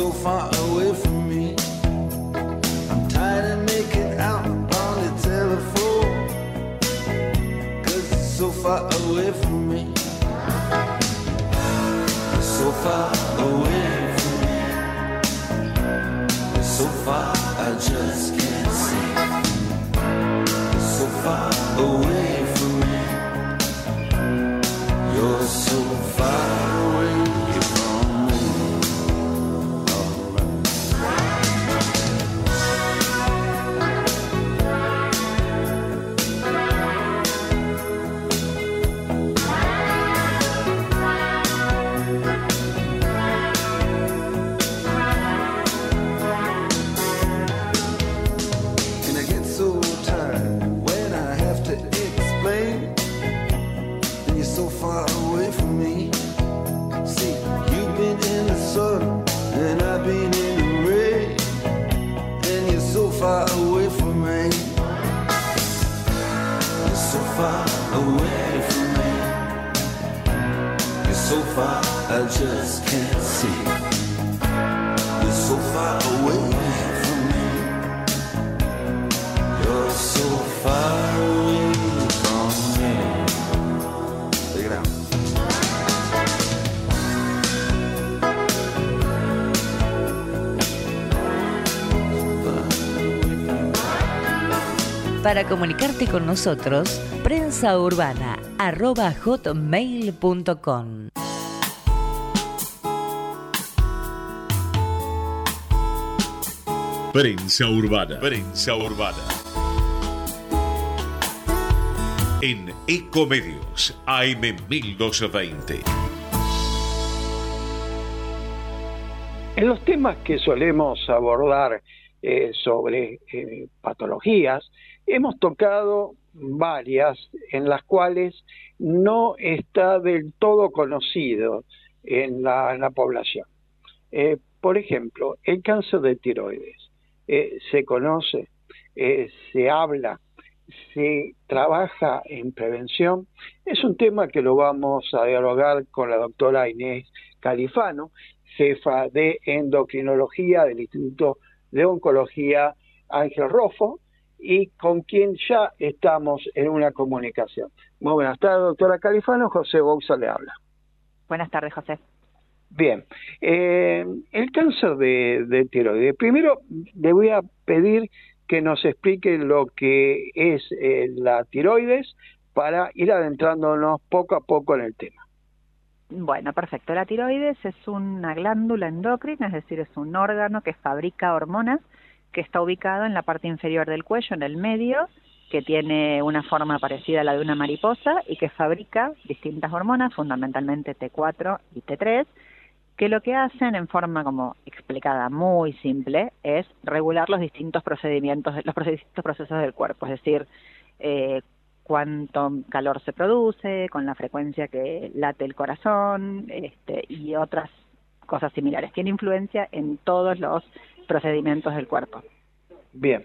so far away from me, I'm tired of making out on the telephone. Cause it's so far away from me. So far away from me. So far, I just can't see. So far away from me. You're so far I just can't see. You're so far away from me. You're so far away from me. It out. Para comunicarte con nosotros, prensaurbana.hotmail.com Prensa Urbana. Prensa Urbana. En Ecomedios AM 1220. En los temas que solemos abordar eh, sobre eh, patologías, hemos tocado varias en las cuales no está del todo conocido en la, en la población. Eh, por ejemplo, el cáncer de tiroides eh, se conoce, eh, se habla, se trabaja en prevención. Es un tema que lo vamos a dialogar con la doctora Inés Califano, jefa de endocrinología del Instituto de Oncología Ángel Rofo, y con quien ya estamos en una comunicación. Muy buenas tardes, doctora Califano. José Bouza le habla. Buenas tardes, José. Bien, eh, el cáncer de, de tiroides. Primero le voy a pedir que nos explique lo que es eh, la tiroides para ir adentrándonos poco a poco en el tema. Bueno, perfecto. La tiroides es una glándula endocrina, es decir, es un órgano que fabrica hormonas que está ubicado en la parte inferior del cuello, en el medio, que tiene una forma parecida a la de una mariposa y que fabrica distintas hormonas, fundamentalmente T4 y T3, que lo que hacen en forma como explicada muy simple es regular los distintos procedimientos, los distintos procesos del cuerpo, es decir, eh, cuánto calor se produce, con la frecuencia que late el corazón este, y otras cosas similares. Tiene influencia en todos los procedimientos del cuerpo. Bien,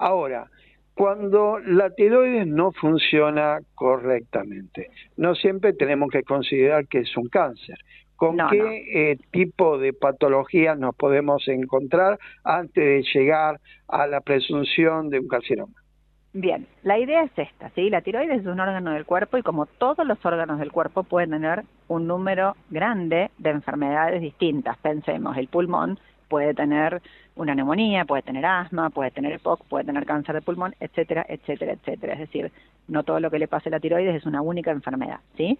ahora, cuando la tiroides no funciona correctamente, no siempre tenemos que considerar que es un cáncer. ¿Con qué Eh, tipo de patología nos podemos encontrar antes de llegar a la presunción de un carcinoma? Bien, la idea es esta, ¿sí? La tiroides es un órgano del cuerpo y como todos los órganos del cuerpo pueden tener un número grande de enfermedades distintas. Pensemos, el pulmón puede tener una neumonía, puede tener asma, puede tener EPOC, puede tener cáncer de pulmón, etcétera, etcétera, etcétera. Es decir, no todo lo que le pase a la tiroides es una única enfermedad, ¿sí?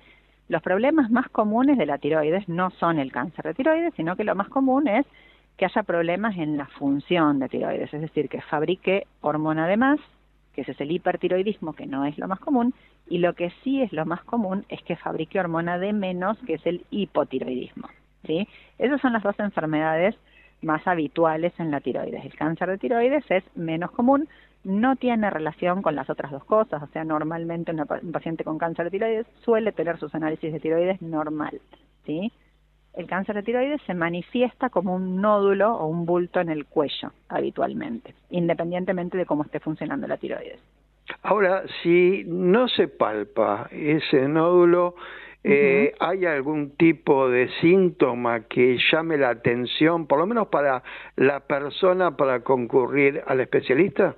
Los problemas más comunes de la tiroides no son el cáncer de tiroides, sino que lo más común es que haya problemas en la función de tiroides, es decir, que fabrique hormona de más, que ese es el hipertiroidismo, que no es lo más común, y lo que sí es lo más común es que fabrique hormona de menos, que es el hipotiroidismo. ¿sí? Esas son las dos enfermedades más habituales en la tiroides. El cáncer de tiroides es menos común, no tiene relación con las otras dos cosas, o sea, normalmente un paciente con cáncer de tiroides suele tener sus análisis de tiroides normal, ¿sí? El cáncer de tiroides se manifiesta como un nódulo o un bulto en el cuello habitualmente, independientemente de cómo esté funcionando la tiroides. Ahora, si no se palpa ese nódulo, eh, ¿Hay algún tipo de síntoma que llame la atención, por lo menos para la persona, para concurrir al especialista?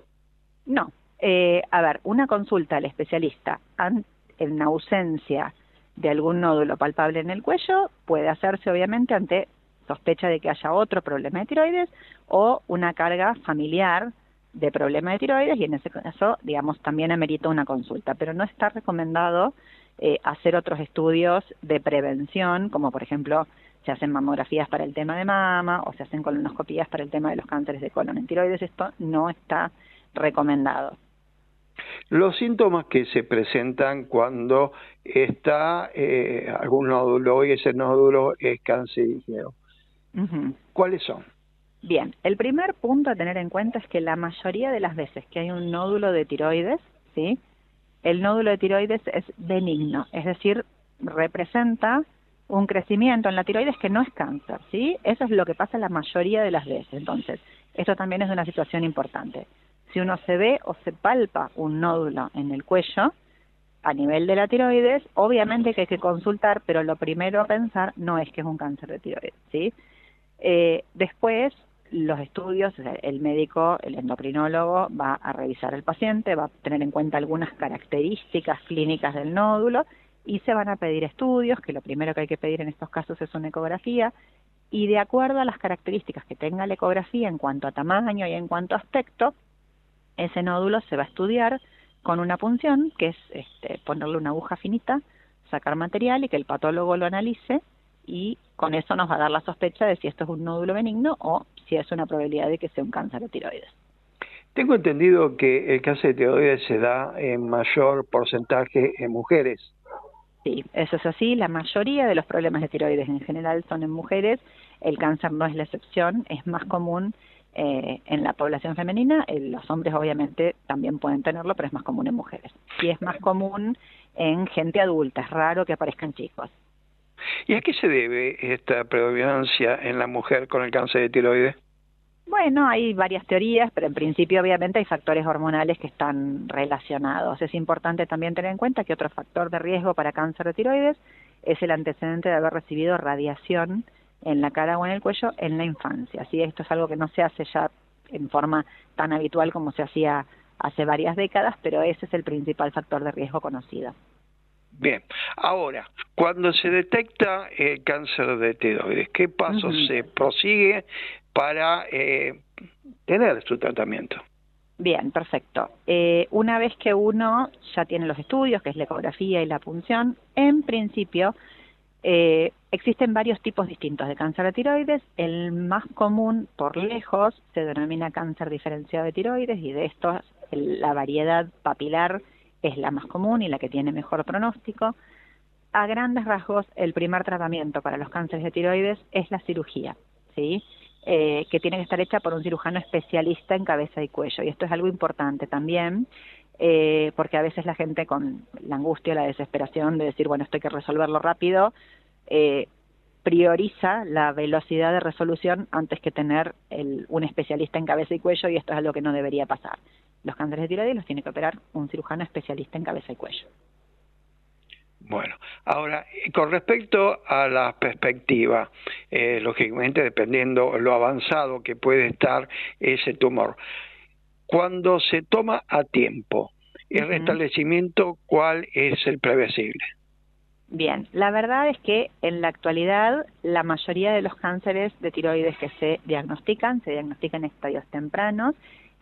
No. Eh, a ver, una consulta al especialista en ausencia de algún nódulo palpable en el cuello puede hacerse obviamente ante sospecha de que haya otro problema de tiroides o una carga familiar de problema de tiroides y en ese caso, digamos, también amerita una consulta, pero no está recomendado eh, hacer otros estudios de prevención, como por ejemplo se hacen mamografías para el tema de mama o se hacen colonoscopías para el tema de los cánceres de colon. En tiroides esto no está recomendado. Los síntomas que se presentan cuando está eh, algún nódulo y ese nódulo es cancerígeno, ¿cuáles son? Bien, el primer punto a tener en cuenta es que la mayoría de las veces que hay un nódulo de tiroides, ¿sí? el nódulo de tiroides es benigno, es decir, representa un crecimiento en la tiroides que no es cáncer, ¿sí? Eso es lo que pasa la mayoría de las veces. Entonces, esto también es una situación importante. Si uno se ve o se palpa un nódulo en el cuello a nivel de la tiroides, obviamente que hay que consultar, pero lo primero a pensar no es que es un cáncer de tiroides, ¿sí? Eh, después, los estudios, el médico, el endocrinólogo va a revisar al paciente, va a tener en cuenta algunas características clínicas del nódulo y se van a pedir estudios, que lo primero que hay que pedir en estos casos es una ecografía, y de acuerdo a las características que tenga la ecografía en cuanto a tamaño y en cuanto a aspecto, ese nódulo se va a estudiar con una punción, que es este, ponerle una aguja finita, sacar material y que el patólogo lo analice y con eso nos va a dar la sospecha de si esto es un nódulo benigno o si es una probabilidad de que sea un cáncer de tiroides. Tengo entendido que el cáncer de tiroides se da en mayor porcentaje en mujeres. Sí, eso es así. La mayoría de los problemas de tiroides en general son en mujeres. El cáncer no es la excepción. Es más común eh, en la población femenina. Eh, los hombres obviamente también pueden tenerlo, pero es más común en mujeres. Y es más común en gente adulta. Es raro que aparezcan chicos. ¿Y a qué se debe esta predominancia en la mujer con el cáncer de tiroides? Bueno, hay varias teorías, pero en principio obviamente hay factores hormonales que están relacionados. Es importante también tener en cuenta que otro factor de riesgo para cáncer de tiroides es el antecedente de haber recibido radiación en la cara o en el cuello en la infancia. Así esto es algo que no se hace ya en forma tan habitual como se hacía hace varias décadas, pero ese es el principal factor de riesgo conocido. Bien, ahora, cuando se detecta el cáncer de tiroides, ¿qué pasos se prosigue para eh, tener su tratamiento? Bien, perfecto. Eh, una vez que uno ya tiene los estudios, que es la ecografía y la punción, en principio eh, existen varios tipos distintos de cáncer de tiroides. El más común, por lejos, se denomina cáncer diferenciado de tiroides y de estos la variedad papilar es la más común y la que tiene mejor pronóstico. A grandes rasgos, el primer tratamiento para los cánceres de tiroides es la cirugía, ¿sí? Eh, que tiene que estar hecha por un cirujano especialista en cabeza y cuello. Y esto es algo importante también. Eh, porque a veces la gente con la angustia, la desesperación de decir, bueno, esto hay que resolverlo rápido, eh, prioriza la velocidad de resolución antes que tener el, un especialista en cabeza y cuello y esto es algo que no debería pasar. Los cánceres de tiroides los tiene que operar un cirujano especialista en cabeza y cuello. Bueno, ahora, con respecto a la perspectiva, eh, lógicamente dependiendo lo avanzado que puede estar ese tumor, cuando se toma a tiempo el restablecimiento, ¿cuál es el previsible? Bien, la verdad es que en la actualidad la mayoría de los cánceres de tiroides que se diagnostican se diagnostican en estadios tempranos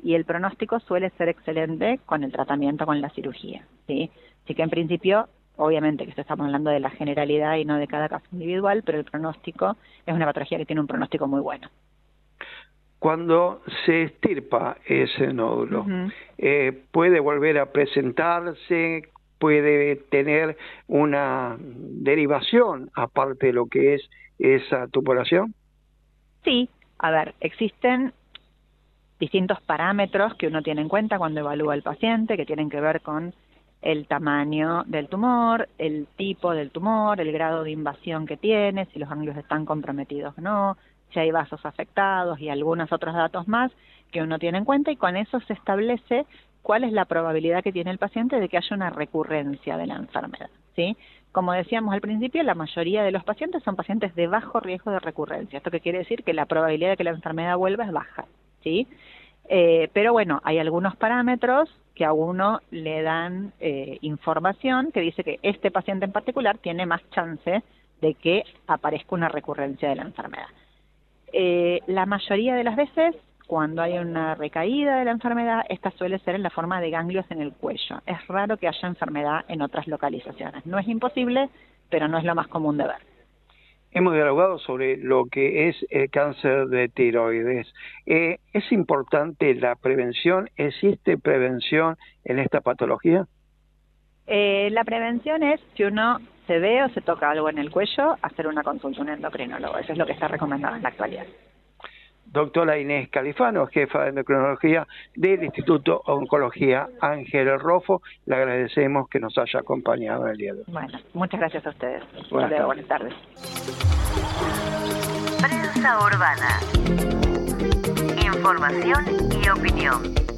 y el pronóstico suele ser excelente con el tratamiento con la cirugía, ¿sí? Así que en principio, obviamente que esto estamos hablando de la generalidad y no de cada caso individual, pero el pronóstico es una patología que tiene un pronóstico muy bueno. Cuando se estirpa ese nódulo, eh, ¿puede volver a presentarse? puede tener una derivación aparte de lo que es esa tubulación? Sí, a ver, existen distintos parámetros que uno tiene en cuenta cuando evalúa al paciente que tienen que ver con el tamaño del tumor, el tipo del tumor, el grado de invasión que tiene, si los ganglios están comprometidos o no, si hay vasos afectados y algunos otros datos más que uno tiene en cuenta y con eso se establece cuál es la probabilidad que tiene el paciente de que haya una recurrencia de la enfermedad. ¿sí? Como decíamos al principio, la mayoría de los pacientes son pacientes de bajo riesgo de recurrencia. Esto que quiere decir que la probabilidad de que la enfermedad vuelva es baja. ¿sí? Eh, pero bueno, hay algunos parámetros que a uno le dan eh, información que dice que este paciente en particular tiene más chance de que aparezca una recurrencia de la enfermedad. Eh, la mayoría de las veces cuando hay una recaída de la enfermedad, esta suele ser en la forma de ganglios en el cuello. Es raro que haya enfermedad en otras localizaciones. No es imposible, pero no es lo más común de ver. Hemos dialogado sobre lo que es el cáncer de tiroides. Eh, ¿Es importante la prevención? ¿Existe prevención en esta patología? Eh, la prevención es, si uno se ve o se toca algo en el cuello, hacer una consulta a un endocrinólogo. Eso es lo que está recomendado en la actualidad doctora Inés Califano, jefa de endocrinología del Instituto Oncología Ángel Rofo. Le agradecemos que nos haya acompañado el día de hoy. Bueno, muchas gracias a ustedes. Buenas, buenas tardes. Prensa Urbana. Información y opinión.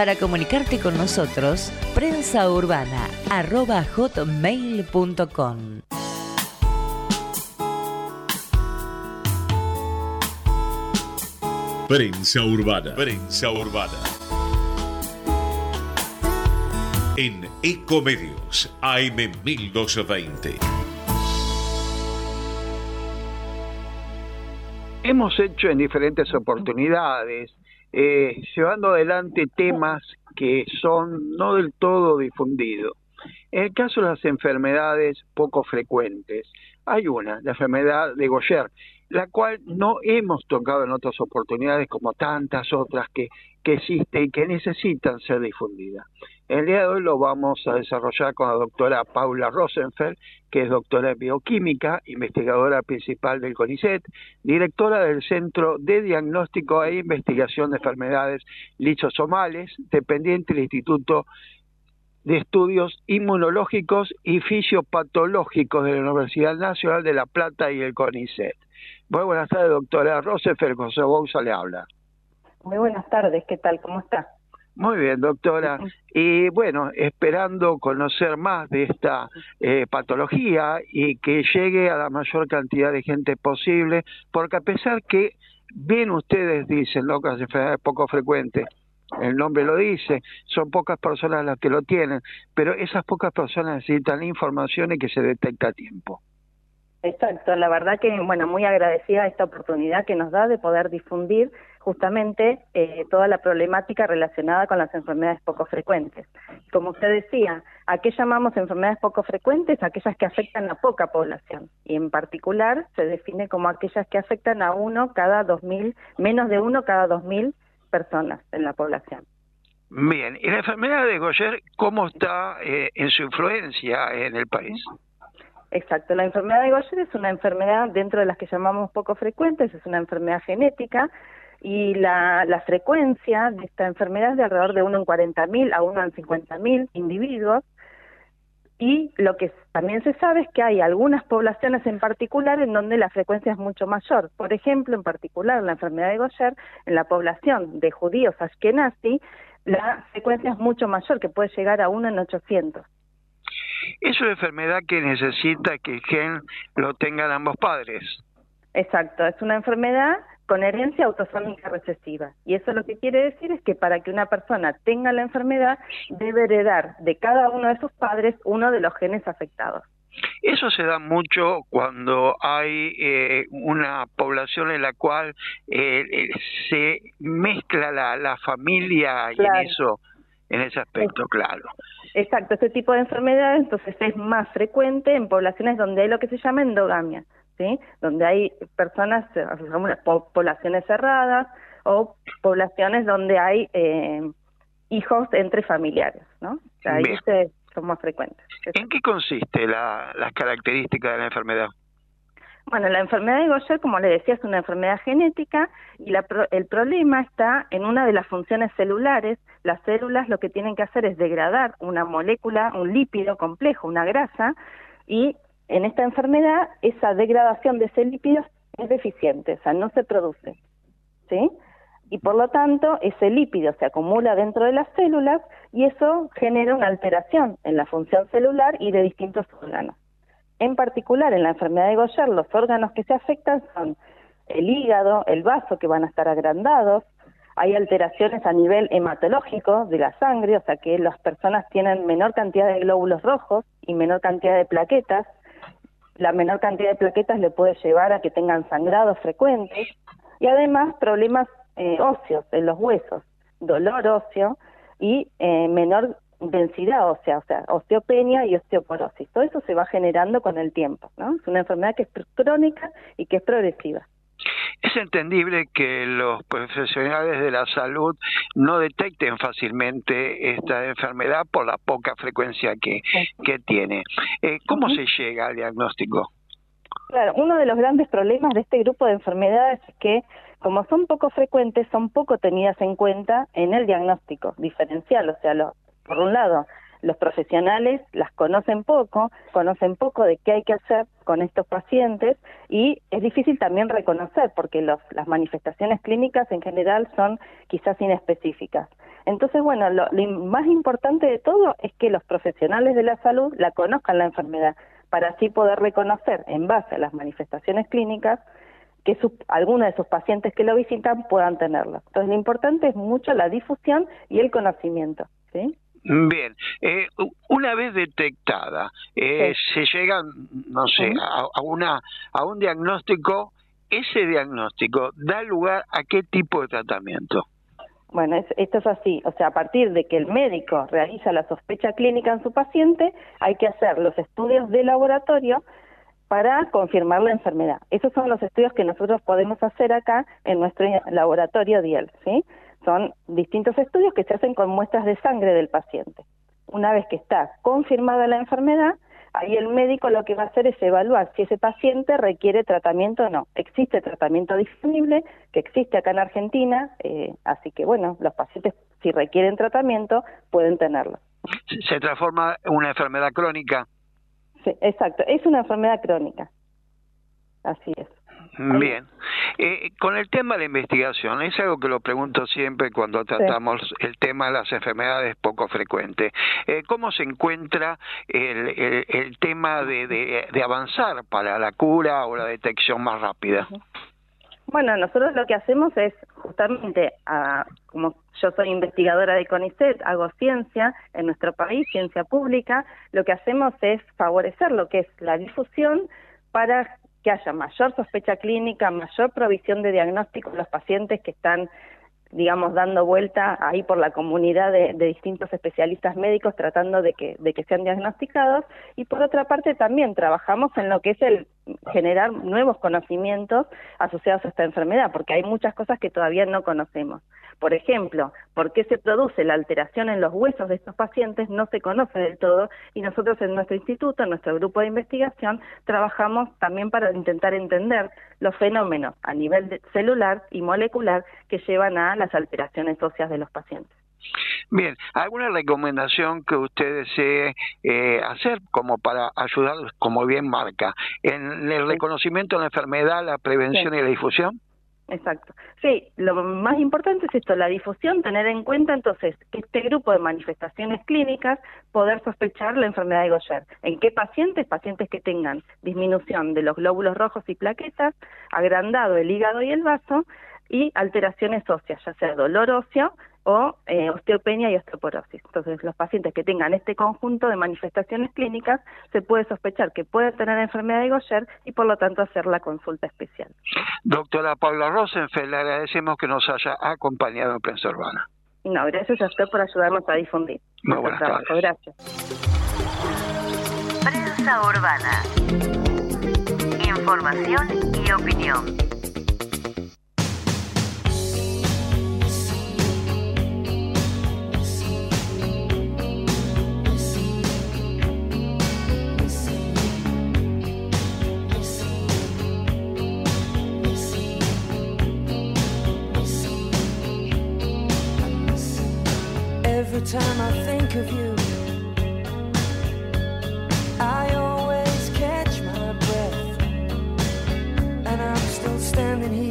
Para comunicarte con nosotros, prensaurbana.hotmail.com Prensa Urbana. Prensa Urbana. En Ecomedios, AM 1220. Hemos hecho en diferentes oportunidades, eh, llevando adelante temas que son no del todo difundidos. En el caso de las enfermedades poco frecuentes, hay una, la enfermedad de Goyer, la cual no hemos tocado en otras oportunidades como tantas otras que, que existen y que necesitan ser difundidas. El día de hoy lo vamos a desarrollar con la doctora Paula Rosenfeld, que es doctora en bioquímica, investigadora principal del CONICET, directora del Centro de Diagnóstico e Investigación de Enfermedades Lichosomales, dependiente del Instituto de Estudios Inmunológicos y Fisiopatológicos de la Universidad Nacional de La Plata y el CONICET. Muy buenas tardes, doctora Rosenfeld, José Bouza le habla. Muy buenas tardes, ¿qué tal? ¿Cómo está? Muy bien, doctora. Y bueno, esperando conocer más de esta eh, patología y que llegue a la mayor cantidad de gente posible, porque a pesar que bien ustedes dicen, locas enfermedades poco frecuentes, el nombre lo dice, son pocas personas las que lo tienen, pero esas pocas personas necesitan información y que se detecta a tiempo. Exacto, la verdad que, bueno, muy agradecida esta oportunidad que nos da de poder difundir justamente eh, toda la problemática relacionada con las enfermedades poco frecuentes. Como usted decía, ¿a qué llamamos enfermedades poco frecuentes? Aquellas que afectan a poca población. Y en particular se define como aquellas que afectan a uno cada dos mil, menos de uno cada dos mil personas en la población. Bien, ¿y la enfermedad de Goyer cómo está eh, en su influencia en el país? Exacto, la enfermedad de Goyer es una enfermedad dentro de las que llamamos poco frecuentes, es una enfermedad genética y la, la frecuencia de esta enfermedad es de alrededor de 1 en 40.000 a 1 en 50.000 individuos y lo que también se sabe es que hay algunas poblaciones en particular en donde la frecuencia es mucho mayor. Por ejemplo, en particular la enfermedad de Goyer, en la población de judíos ashkenazi, la frecuencia es mucho mayor, que puede llegar a 1 en 800. Es una enfermedad que necesita que el gen lo tengan ambos padres. Exacto, es una enfermedad con herencia autosómica recesiva. Y eso lo que quiere decir es que para que una persona tenga la enfermedad debe heredar de cada uno de sus padres uno de los genes afectados. Eso se da mucho cuando hay eh, una población en la cual eh, eh, se mezcla la, la familia y en eso, en ese aspecto, claro. Exacto, este tipo de enfermedad entonces es más frecuente en poblaciones donde hay lo que se llama endogamia. Donde hay personas, poblaciones cerradas o poblaciones donde hay eh, hijos entre familiares, ¿no? ahí son más frecuentes. ¿En qué consiste la, las características de la enfermedad? Bueno, la enfermedad de Gaucher, como le decía, es una enfermedad genética y la, el problema está en una de las funciones celulares. Las células lo que tienen que hacer es degradar una molécula, un lípido complejo, una grasa, y en esta enfermedad esa degradación de ese lípido es deficiente, o sea, no se produce, ¿sí? Y por lo tanto, ese lípido se acumula dentro de las células y eso genera una alteración en la función celular y de distintos órganos. En particular, en la enfermedad de Goyer, los órganos que se afectan son el hígado, el vaso, que van a estar agrandados, hay alteraciones a nivel hematológico de la sangre, o sea que las personas tienen menor cantidad de glóbulos rojos y menor cantidad de plaquetas, la menor cantidad de plaquetas le puede llevar a que tengan sangrados frecuentes y además problemas eh, óseos en los huesos, dolor óseo y eh, menor densidad ósea, o sea, osteopenia y osteoporosis. Todo eso se va generando con el tiempo, ¿no? Es una enfermedad que es crónica y que es progresiva. Es entendible que los profesionales de la salud no detecten fácilmente esta enfermedad por la poca frecuencia que, que tiene. Eh, ¿Cómo se llega al diagnóstico? Claro, uno de los grandes problemas de este grupo de enfermedades es que, como son poco frecuentes, son poco tenidas en cuenta en el diagnóstico diferencial. O sea, lo, por un lado, los profesionales las conocen poco, conocen poco de qué hay que hacer con estos pacientes y es difícil también reconocer porque los, las manifestaciones clínicas en general son quizás inespecíficas. Entonces, bueno, lo, más importante de todo es que los profesionales de la salud la conozcan la enfermedad para así poder reconocer en base a las manifestaciones clínicas que algunos de sus pacientes que lo visitan puedan tenerlo. Entonces, lo importante es mucho la difusión y el conocimiento. ¿sí? Bien, eh, una vez detectada, eh, se llega, no sé, a, una, a un diagnóstico, ese diagnóstico da lugar a qué tipo de tratamiento. Bueno, esto es así, o sea, a partir de que el médico realiza la sospecha clínica en su paciente, hay que hacer los estudios de laboratorio para confirmar la enfermedad. Esos son los estudios que nosotros podemos hacer acá en nuestro laboratorio DIEL, ¿sí? Son distintos estudios que se hacen con muestras de sangre del paciente. Una vez que está confirmada la enfermedad, ahí el médico lo que va a hacer es evaluar si ese paciente requiere tratamiento o no. Existe tratamiento disponible, que existe acá en Argentina, eh, así que bueno, los pacientes si requieren tratamiento pueden tenerlo. ¿Se transforma en una enfermedad crónica? Sí, exacto, es una enfermedad crónica. Así es. Bien. Eh, con el tema de la investigación, es algo que lo pregunto siempre cuando tratamos el tema de las enfermedades poco frecuentes. Eh, ¿Cómo se encuentra el, el, tema de, de, avanzar para la cura o la detección más rápida? Bueno, nosotros lo que hacemos es justamente, como yo soy investigadora de CONICET, hago ciencia en nuestro país, ciencia pública, lo que hacemos es favorecer lo que es la difusión para que haya mayor sospecha clínica, mayor provisión de diagnóstico a los pacientes que están digamos, dando vuelta ahí por la comunidad de, distintos especialistas médicos tratando de que, de que sean diagnosticados. Y por otra parte también trabajamos en lo que es el generar nuevos conocimientos asociados a esta enfermedad, porque hay muchas cosas que todavía no conocemos. Por ejemplo, por qué se produce la alteración en los huesos de estos pacientes no se conoce del todo. Y nosotros en nuestro instituto, en nuestro grupo de investigación, trabajamos también para intentar entender los fenómenos a nivel celular y molecular que llevan a las alteraciones óseas de los pacientes. Bien, ¿alguna recomendación que usted desee eh, hacer como para ayudar, como bien marca, en el reconocimiento de la enfermedad, la prevención y la difusión? Exacto. Sí, lo más importante es esto, la difusión, tener en cuenta entonces que este grupo de manifestaciones clínicas, poder sospechar la enfermedad de Gaucher. ¿En qué pacientes? Pacientes que tengan disminución de los glóbulos rojos y plaquetas, agrandado el hígado y el vaso, y alteraciones óseas, ya sea dolor óseo o eh, osteopenia y osteoporosis. Entonces, los pacientes que tengan este conjunto de manifestaciones clínicas, se puede sospechar que pueden tener enfermedad de Gaucher y por lo tanto hacer la consulta especial. Doctora Paula Rosenfeld, le agradecemos que nos haya acompañado en Prensa Urbana. No, gracias a usted por ayudarnos a difundir. Muy buenas trabajo. Gracias. Prensa Urbana. Información y opinión. Every time I think of you, I always catch my breath. And I'm still standing here,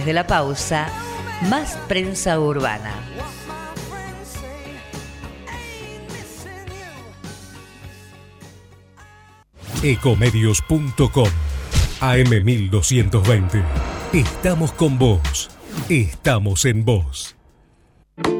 Después de la pausa, más prensa urbana. Ecomedios.com AM1220. Estamos con vos. Estamos en vos.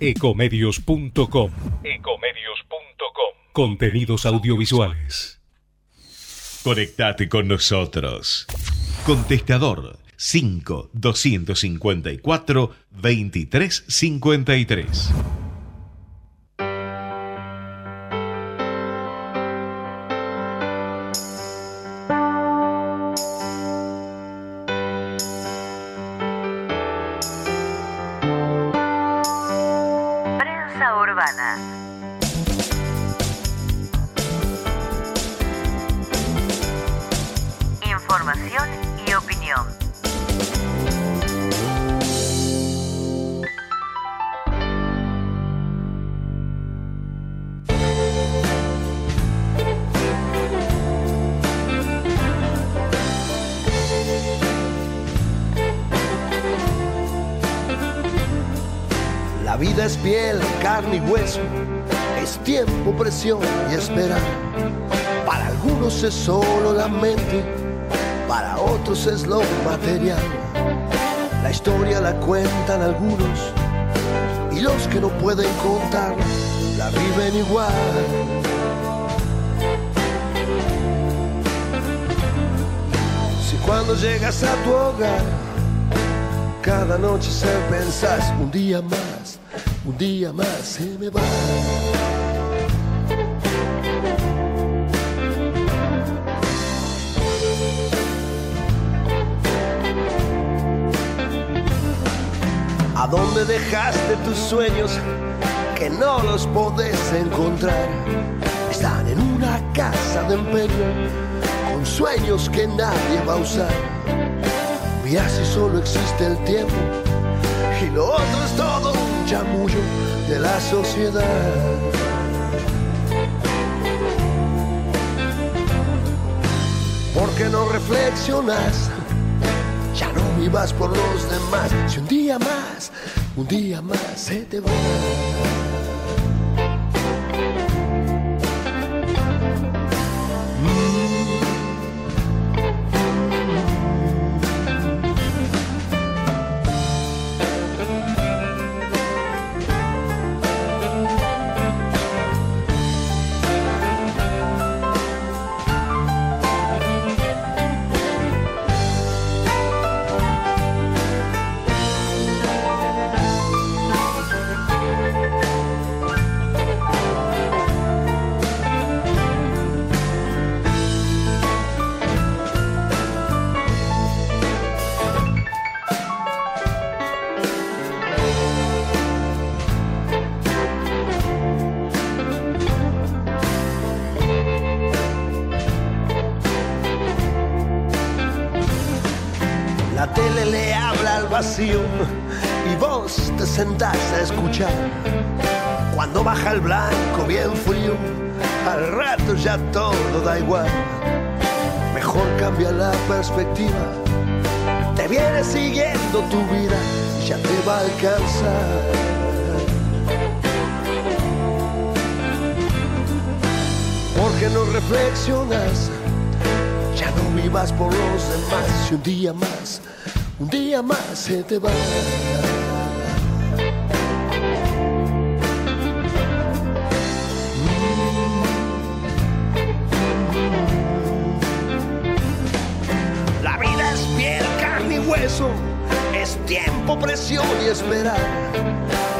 ecomedios.com. Ecomedios.com. Contenidos audiovisuales. Conectate con nosotros. Contestador 5 254 2353. Un día más, un día más se me va. ¿A dónde dejaste tus sueños que no los podés encontrar? Están en una casa de empeño con sueños que nadie va a usar. Y así solo existe el tiempo y lo otro es todo un chamullo de la sociedad. ¿Por qué no reflexionas? Ya no vivas por los demás. Si un día más, un día más se te va. Ya no vivas por los demás. Y un día más, un día más se te va. La vida es piel, carne y hueso, es tiempo, presión y esperar.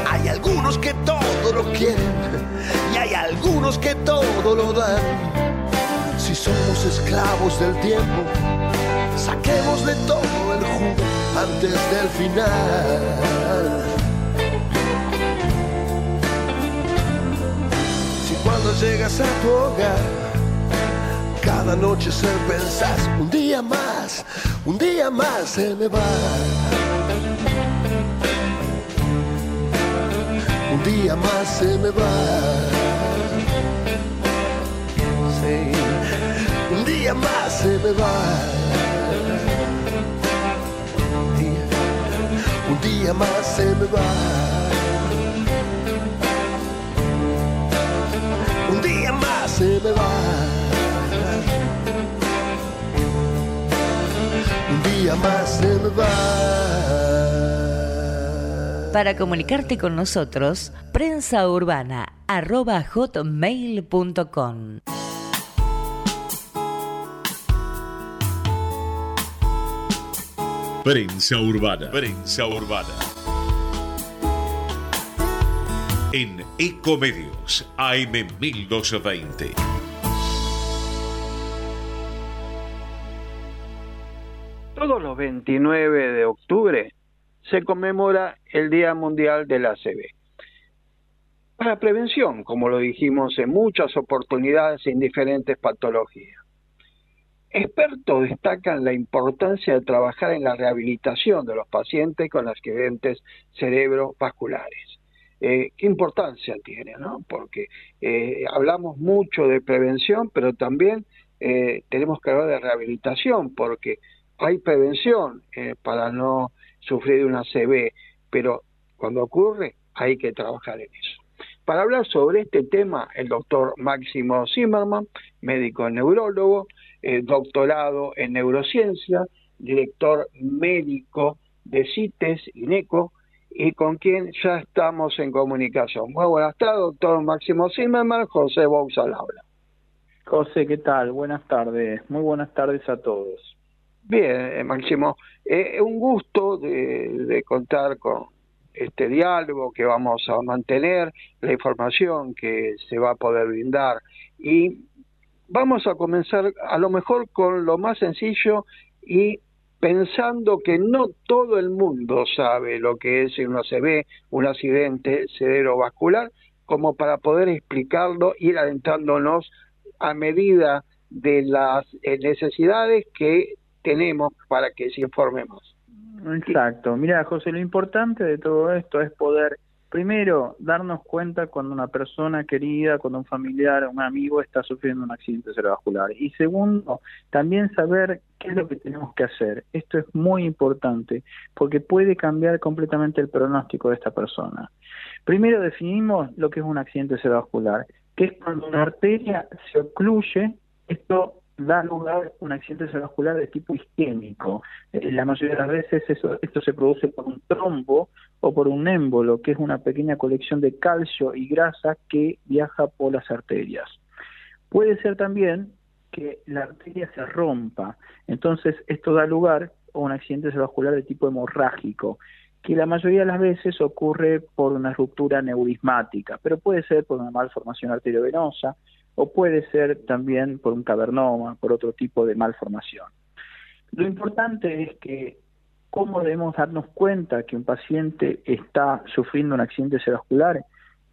Hay algunos que todo lo quieren y hay algunos que todo lo dan. Si somos esclavos del tiempo, saquemos de todo el jugo antes del final. Si cuando llegas a tu hogar, cada noche se pensás, un día más, un día más se me va. Un día más se me va. Día más se me va. Un día, más se me va. Un día más se me va. Un día más se me va. Para comunicarte con nosotros, prensaurbana.hotmail.com Prensa Urbana. Prensa Urbana. En Ecomedios, AM 1220. Todos los 29 de octubre se conmemora el Día Mundial de la ACV. Para prevención, como lo dijimos en muchas oportunidades en diferentes patologías. Expertos destacan la importancia de trabajar en la rehabilitación de los pacientes con accidentes cerebrovasculares. Eh, ¿Qué importancia tiene? ¿no? Porque eh, hablamos mucho de prevención, pero también eh, tenemos que hablar de rehabilitación, porque hay prevención para no sufrir de una CB, pero cuando ocurre hay que trabajar en eso. Para hablar sobre este tema, el doctor Máximo Zimmerman, médico neurólogo, eh, doctorado en neurociencia, director médico de CITES, INECO, y con quien ya estamos en comunicación. Muy buenas tardes, doctor Máximo Zimmerman, José Bouzal habla. José, ¿qué tal? Buenas tardes. Muy buenas tardes a todos. Bien, eh, Máximo, es eh, un gusto de, de, contar con este diálogo que vamos a mantener, la información que se va a poder brindar y vamos a comenzar a lo mejor con lo más sencillo y pensando que no todo el mundo sabe lo que es un ACV, un accidente cerebrovascular, como para poder explicarlo, ir adentrándonos a medida de las eh, necesidades que tenemos para que se informe más. Exacto. Mira, José, lo importante de todo esto es poder, primero, darnos cuenta cuando una persona querida, cuando un familiar, un amigo está sufriendo un accidente cerebrovascular. Y segundo, también saber qué es lo que tenemos que hacer. Esto es muy importante porque puede cambiar completamente el pronóstico de esta persona. Primero definimos lo que es un accidente cerebrovascular, que es cuando una arteria se ocluye, esto da lugar a un accidente cerebrovascular de tipo isquémico. Eh, la mayoría de las veces eso, esto se produce por un trombo o por un émbolo, que es una pequeña colección de calcio y grasa que viaja por las arterias. Puede ser también que la arteria se rompa, entonces esto da lugar a un accidente cerebrovascular de tipo hemorrágico, que la mayoría de las veces ocurre por una ruptura neurismática, pero puede ser por una malformación arteriovenosa, o puede ser también por un cavernoma, por otro tipo de malformación. Lo importante es que cómo debemos darnos cuenta que un paciente está sufriendo un accidente cerebrovascular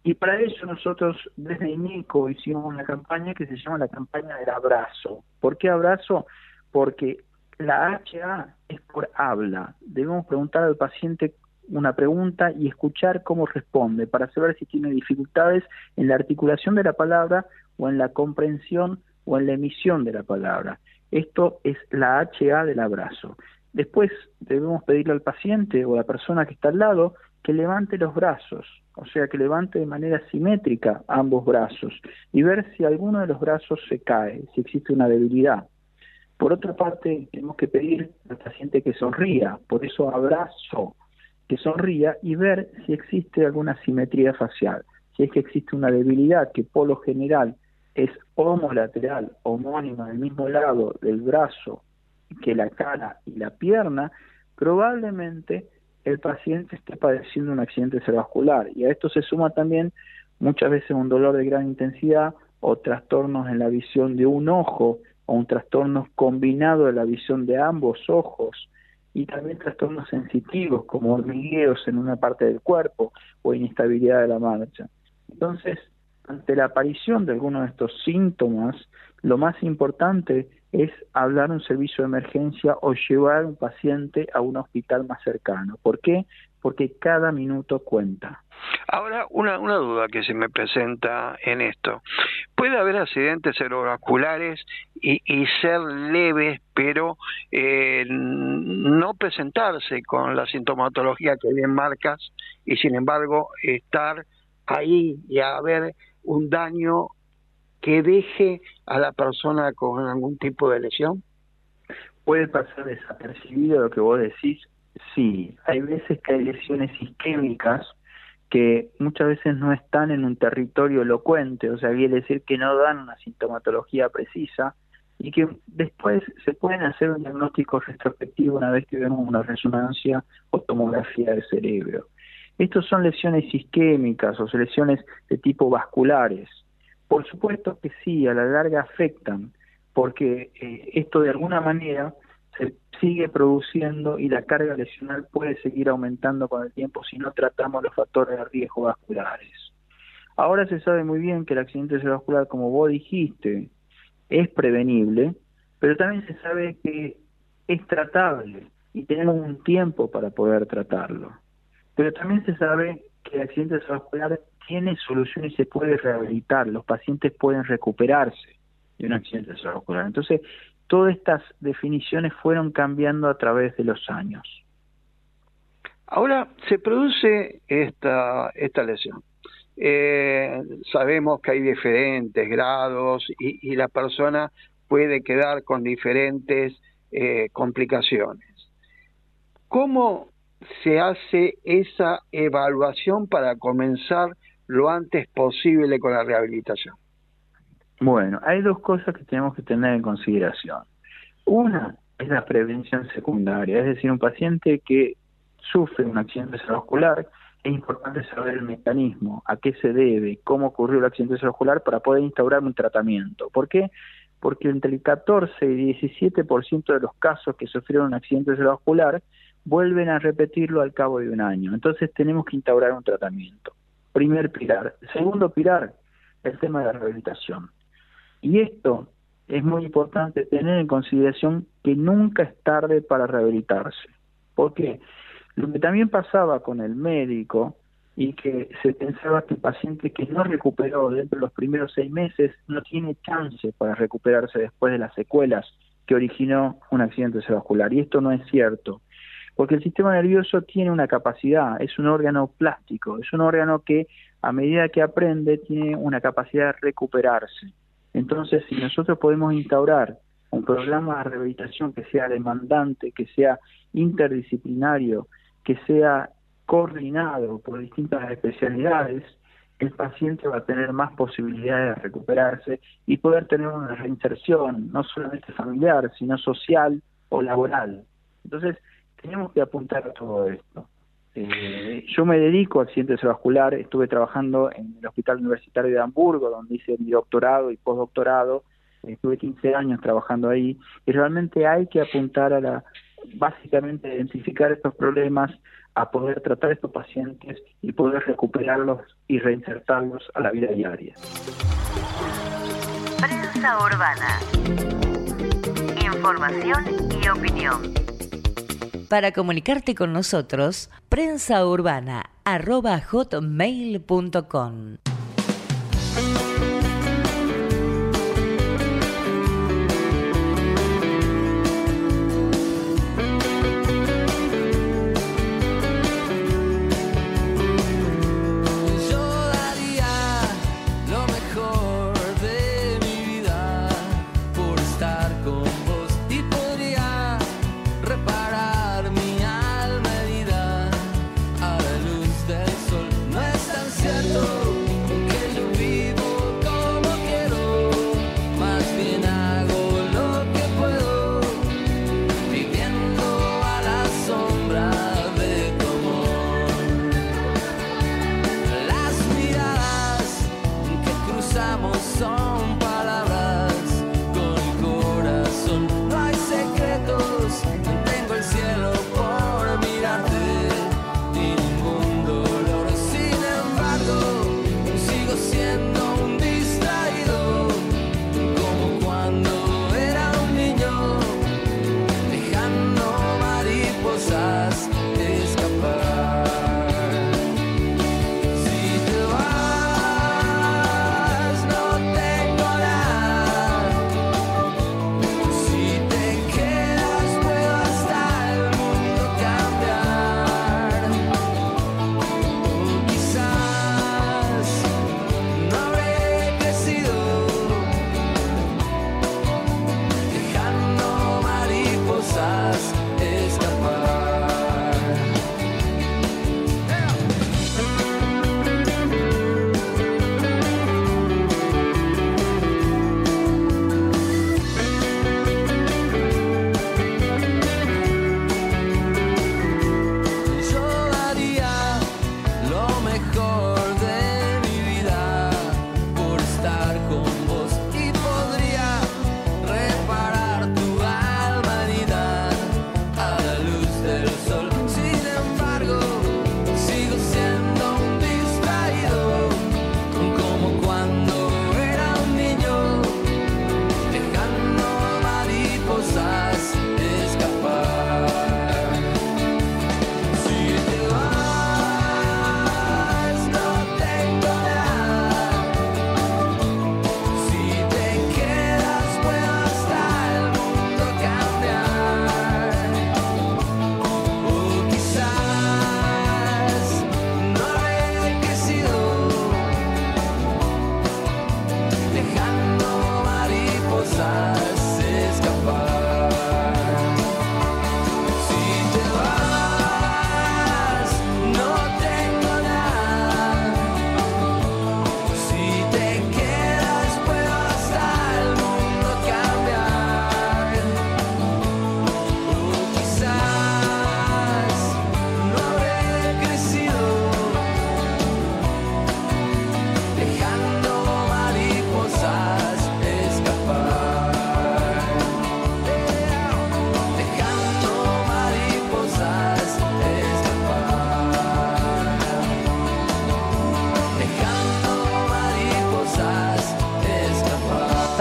y para eso nosotros desde INICO hicimos una campaña que se llama la campaña del abrazo. ¿Por qué abrazo? Porque la HA es por habla. Debemos preguntar al paciente una pregunta y escuchar cómo responde para saber si tiene dificultades en la articulación de la palabra o en la comprensión o en la emisión de la palabra. Esto es la HA del abrazo. Después debemos pedirle al paciente o a la persona que está al lado que levante los brazos, o sea, que levante de manera simétrica ambos brazos y ver si alguno de los brazos se cae, si existe una debilidad. Por otra parte, tenemos que pedir al paciente que sonría, por eso abrazo, que sonría y ver si existe alguna simetría facial, si es que existe una debilidad que por lo general es homolateral, homónima del mismo lado del brazo que la cara y la pierna, probablemente el paciente esté padeciendo un accidente cerebrovascular y a esto se suma también muchas veces un dolor de gran intensidad o trastornos en la visión de un ojo o un trastorno combinado de la visión de ambos ojos y también trastornos sensitivos como hormigueos en una parte del cuerpo o inestabilidad de la marcha. Entonces, ante la aparición de alguno de estos síntomas, lo más importante es hablar un servicio de emergencia o llevar un paciente a un hospital más cercano. ¿Por qué? Porque cada minuto cuenta. Ahora, una, una duda que se me presenta en esto. ¿Puede haber accidentes cerebrovasculares y, y ser leves, pero eh, no presentarse con la sintomatología que bien marcas y sin embargo estar ahí y haber un daño que deje a la persona con algún tipo de lesión? Puede pasar desapercibido lo que vos decís, sí. Hay veces que hay lesiones isquémicas que muchas veces no están en un territorio elocuente, o sea, quiere decir que no dan una sintomatología precisa y que después se pueden hacer un diagnóstico retrospectivo una vez que vemos una resonancia o tomografía del cerebro. Estos son lesiones isquémicas o lesiones de tipo vasculares. Por supuesto que sí, a la larga afectan, porque eh, esto de alguna manera se sigue produciendo y la carga lesional puede seguir aumentando con el tiempo si no tratamos los factores de riesgo vasculares. Ahora se sabe muy bien que el accidente cerebrovascular, como vos dijiste, es prevenible, pero también se sabe que es tratable y tenemos un tiempo para poder tratarlo. Pero también se sabe que el accidente cerebrovascular tiene solución y se puede rehabilitar, los pacientes pueden recuperarse de un accidente cerebrovascular. Entonces, todas estas definiciones fueron cambiando a través de los años. Ahora se produce esta, esta lesión. Eh, sabemos que hay diferentes grados y, la persona puede quedar con diferentes eh, complicaciones. ¿Cómo se hace esa evaluación para comenzar lo antes posible con la rehabilitación? Bueno, hay dos cosas que tenemos que tener en consideración. Una es la prevención secundaria, es decir, un paciente que sufre un accidente cerebrovascular, es importante saber el mecanismo, a qué se debe, cómo ocurrió el accidente cerebrovascular para poder instaurar un tratamiento. ¿Por qué? Porque entre el 14 y 17% de los casos que sufrieron un accidente cerebrovascular vuelven a repetirlo al cabo de un año. Entonces tenemos que instaurar un tratamiento. Primer pilar. Segundo pilar, el tema de la rehabilitación. Y esto es muy importante tener en consideración que nunca es tarde para rehabilitarse. ¿Por qué? Lo que también pasaba con el médico y que se pensaba que el paciente que no recuperó dentro de los primeros seis meses no tiene chance para recuperarse después de las secuelas que originó un accidente cerebrovascular. Y esto no es cierto, porque el sistema nervioso tiene una capacidad, es un órgano plástico, es un órgano que a medida que aprende tiene una capacidad de recuperarse. Entonces, si nosotros podemos instaurar un programa de rehabilitación que sea demandante, que sea interdisciplinario, que sea coordinado por distintas especialidades, el paciente va a tener más posibilidades de recuperarse y poder tener una reinserción, no solamente familiar, sino social o laboral. Entonces, tenemos que apuntar a todo esto. Eh, yo me dedico a accidentes cerebrovascular, estuve trabajando en el Hospital Universitario de Hamburgo, donde hice mi doctorado y postdoctorado, estuve 15 años trabajando ahí, y realmente hay que apuntar a la, básicamente, identificar estos problemas, a poder tratar a estos pacientes y poder recuperarlos y reinsertarlos a la vida diaria. Prensa urbana. información y opinión. Para comunicarte con nosotros, prensaurbana.hotmail.com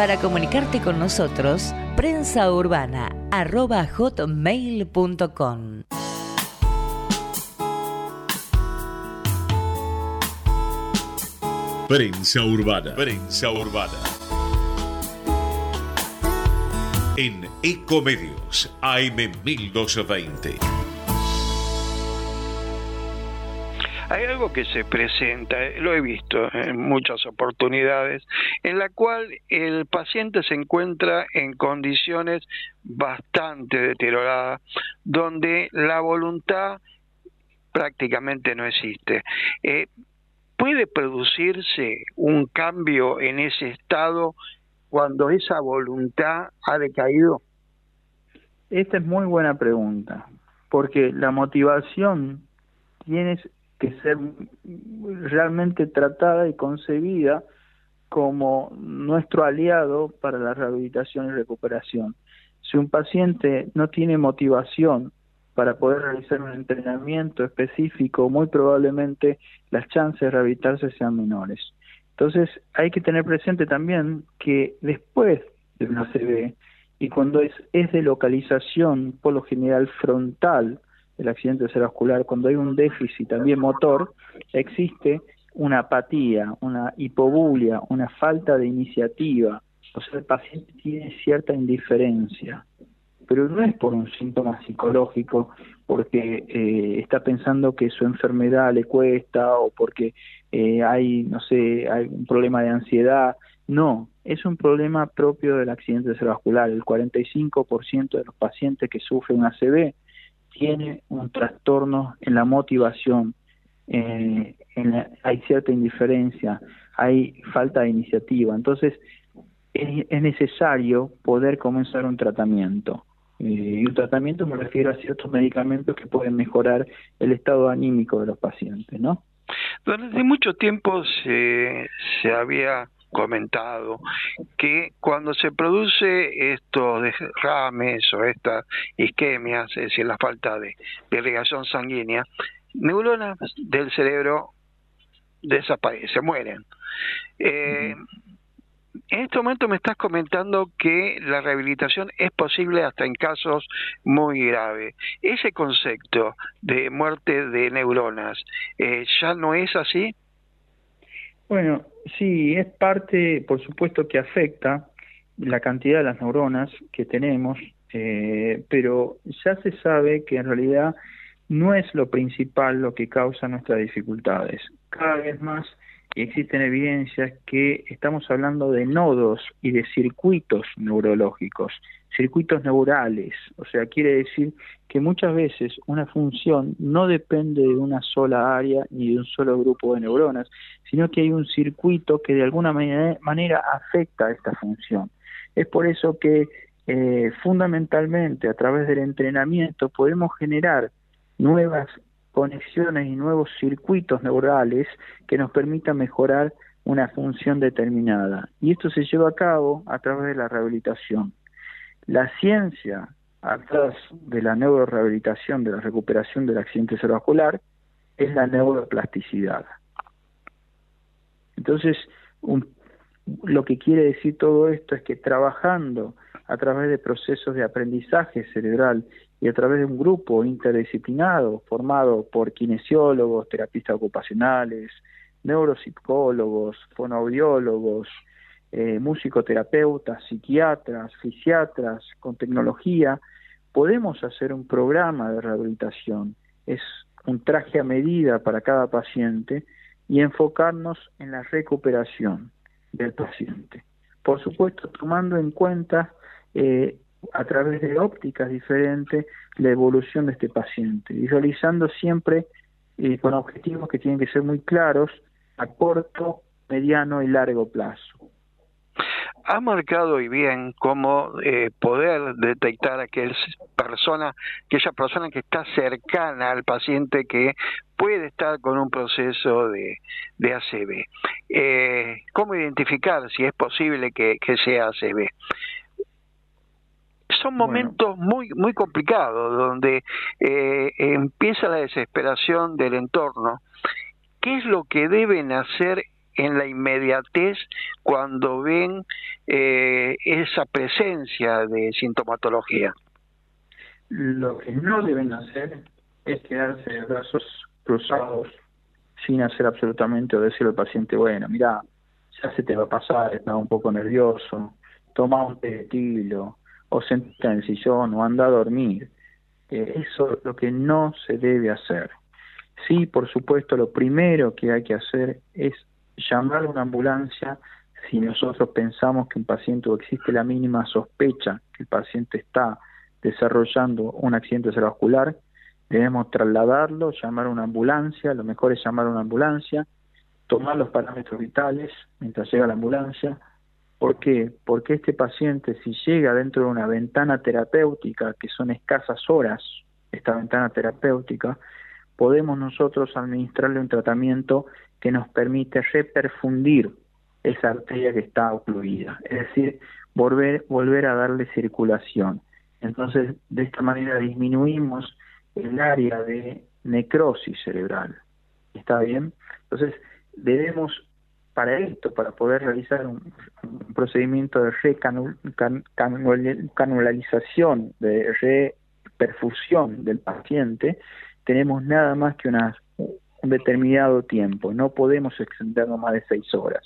Para comunicarte con nosotros, prensa.urbana@hotmail.com. Prensa Urbana. Prensa Urbana. En Ecomedios, AM 1220. Hay algo que se presenta, eh, lo he visto en muchas oportunidades, en la cual el paciente se encuentra en condiciones bastante deterioradas, donde la voluntad prácticamente no existe. Eh, ¿Puede producirse un cambio en ese estado cuando esa voluntad ha decaído? Esta es muy buena pregunta, porque la motivación tiene que ser realmente tratada y concebida como nuestro aliado para la rehabilitación y recuperación. Si un paciente no tiene motivación para poder realizar un entrenamiento específico, muy probablemente las chances de rehabilitarse sean menores. Entonces hay que tener presente también que después de una CB y cuando es, es de localización, por lo general frontal, el accidente cerebrovascular, cuando hay un déficit también motor, existe una apatía, una hipobulia, una falta de iniciativa, o sea, el paciente tiene cierta indiferencia, pero no es por un síntoma psicológico, porque eh, está pensando que su enfermedad le cuesta o porque eh, hay, no sé, un problema de ansiedad, no, es un problema propio del accidente cerebrovascular. El 45% de los pacientes que sufren ACV tiene un trastorno en la motivación, eh, hay cierta indiferencia, hay falta de iniciativa. Entonces, es, necesario poder comenzar un tratamiento. Eh, y un tratamiento me refiero a ciertos medicamentos que pueden mejorar el estado anímico de los pacientes, ¿no? Durante mucho tiempo se, se había comentado que cuando se produce estos derrames o estas isquemias, es decir, la falta de, irrigación sanguínea, neuronas del cerebro desaparecen, mueren. Eh, en este momento me estás comentando que la rehabilitación es posible hasta en casos muy graves. Ese concepto de muerte de neuronas, eh, ¿ya no es así? Bueno, sí, es parte, por supuesto, que afecta la cantidad de las neuronas que tenemos, eh, pero ya se sabe que en realidad no es lo principal lo que causa nuestras dificultades. Cada vez más existen evidencias que estamos hablando de nodos y de circuitos neurológicos, circuitos neurales, o sea, quiere decir que muchas veces una función no depende de una sola área ni de un solo grupo de neuronas, sino que hay un circuito que de alguna manera afecta a esta función. Es por eso que eh, fundamentalmente a través del entrenamiento podemos generar nuevas conexiones y nuevos circuitos neurales que nos permitan mejorar una función determinada. Y esto se lleva a cabo a través de la rehabilitación. La ciencia atrás de la neurorehabilitación, de la recuperación del accidente cerebrovascular, es la neuroplasticidad. Entonces, lo que quiere decir todo esto es que trabajando a través de procesos de aprendizaje cerebral y a través de un grupo interdisciplinado formado por kinesiólogos, terapistas ocupacionales, neuropsicólogos, fonoaudiólogos, eh, musicoterapeutas, psiquiatras, fisiatras, con tecnología, podemos hacer un programa de rehabilitación. Es un traje a medida para cada paciente y enfocarnos en la recuperación del paciente. Por supuesto, tomando en cuenta eh, a través de ópticas diferentes la evolución de este paciente, visualizando siempre eh, con objetivos que tienen que ser muy claros a corto, mediano y largo plazo. Ha marcado y bien cómo eh, poder detectar a aquella persona, aquella persona que está cercana al paciente que puede estar con un proceso de, de ACV. Eh, ¿Cómo identificar si es posible que, que sea ACV? Son momentos muy muy complicados donde eh, empieza la desesperación del entorno. ¿Qué es lo que deben hacer en la inmediatez cuando ven eh, esa presencia de sintomatología? Lo que no deben hacer es quedarse de brazos cruzados sin hacer absolutamente o decirle al paciente, bueno, mira, ya se te va a pasar, estás un poco nervioso, toma un estilo, o sentar en el sillón o anda a dormir. Eh, eso es lo que no se debe hacer. Sí, por supuesto, lo primero que hay que hacer es llamar a una ambulancia si nosotros pensamos que un paciente o existe la mínima sospecha que el paciente está desarrollando un accidente cerebrovascular, debemos trasladarlo, llamar a una ambulancia, lo mejor es llamar a una ambulancia, tomar los parámetros vitales mientras llega la ambulancia, ¿Por qué? Porque este paciente, si llega dentro de una ventana terapéutica, que son escasas horas, esta ventana terapéutica, podemos nosotros administrarle un tratamiento que nos permite reperfundir esa arteria que está ocluida, es decir, volver, volver a darle circulación. Entonces, de esta manera disminuimos el área de necrosis cerebral. ¿Está bien? Entonces, debemos para esto, para poder realizar un, procedimiento de recanularización, de reperfusión del paciente, tenemos nada más que una, un determinado tiempo, no podemos extendernos más de seis horas.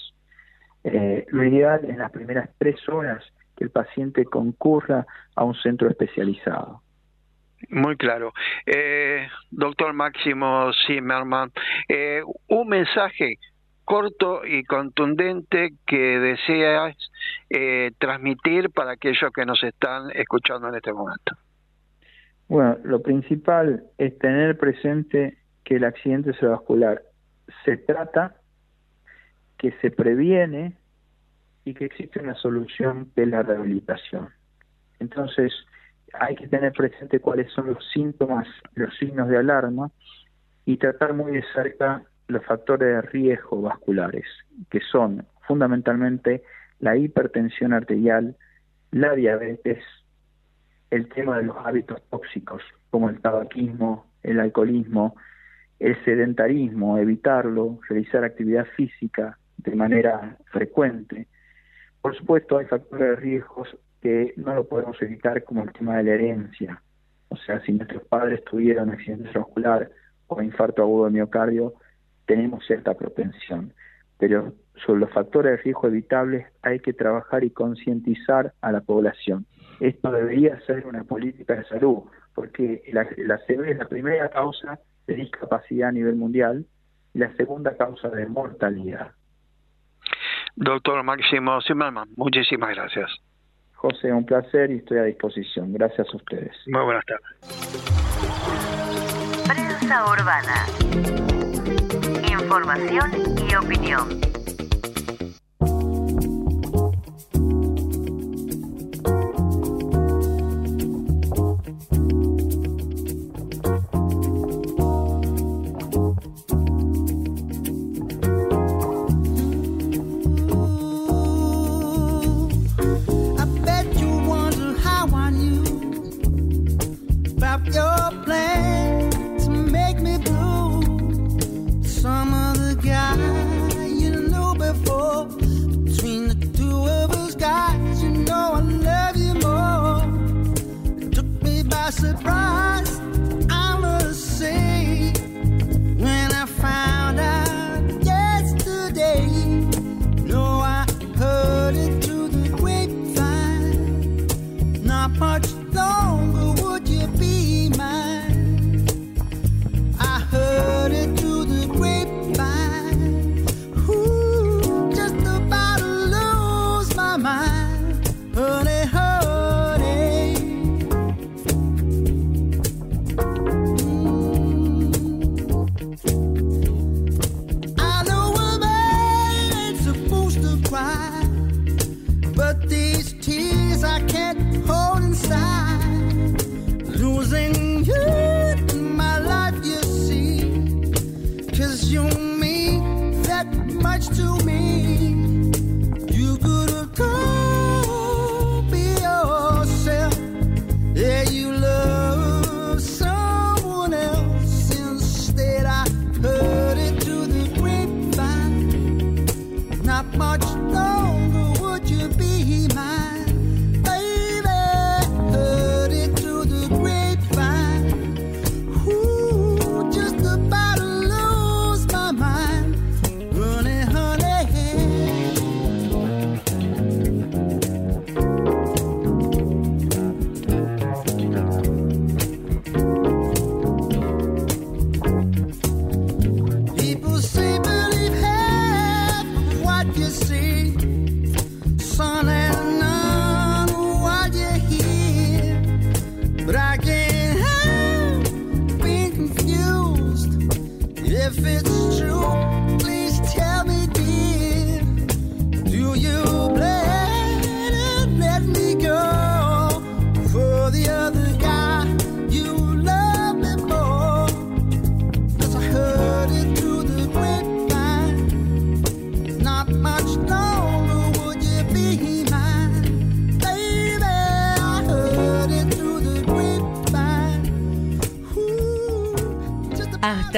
Eh, lo ideal en las primeras tres horas que el paciente concurra a un centro especializado. Muy claro. Eh, doctor Máximo Zimmerman, eh, un mensaje corto y contundente que deseas eh, transmitir para aquellos que nos están escuchando en este momento. Bueno, lo principal es tener presente que el accidente cerebrovascular se trata, que se previene y que existe una solución de la rehabilitación. Entonces, hay que tener presente cuáles son los síntomas, los signos de alarma y tratar muy de cerca los factores de riesgo vasculares, que son fundamentalmente la hipertensión arterial, la diabetes, el tema de los hábitos tóxicos, como el tabaquismo, el alcoholismo, el sedentarismo, evitarlo, realizar actividad física de manera frecuente. Por supuesto, hay factores de riesgos que no lo podemos evitar como el tema de la herencia. O sea, si nuestros padres tuvieron accidente vascular o infarto agudo de miocardio, tenemos cierta propensión. Pero sobre los factores de riesgo evitables hay que trabajar y concientizar a la población. Esto debería ser una política de salud, porque la, la CB es la primera causa de discapacidad a nivel mundial y la segunda causa de mortalidad. Doctor Máximo Zimmerman, muchísimas gracias. José, un placer y estoy a disposición. Gracias a ustedes. Muy buenas tardes. Prensa Urbana. Información y opinión.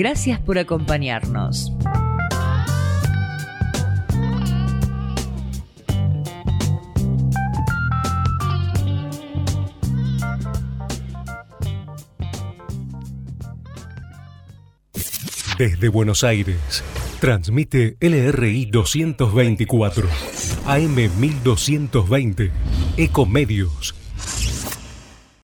Gracias por acompañarnos. Desde Buenos Aires, transmite LRI 224, AM 1220, Ecomedios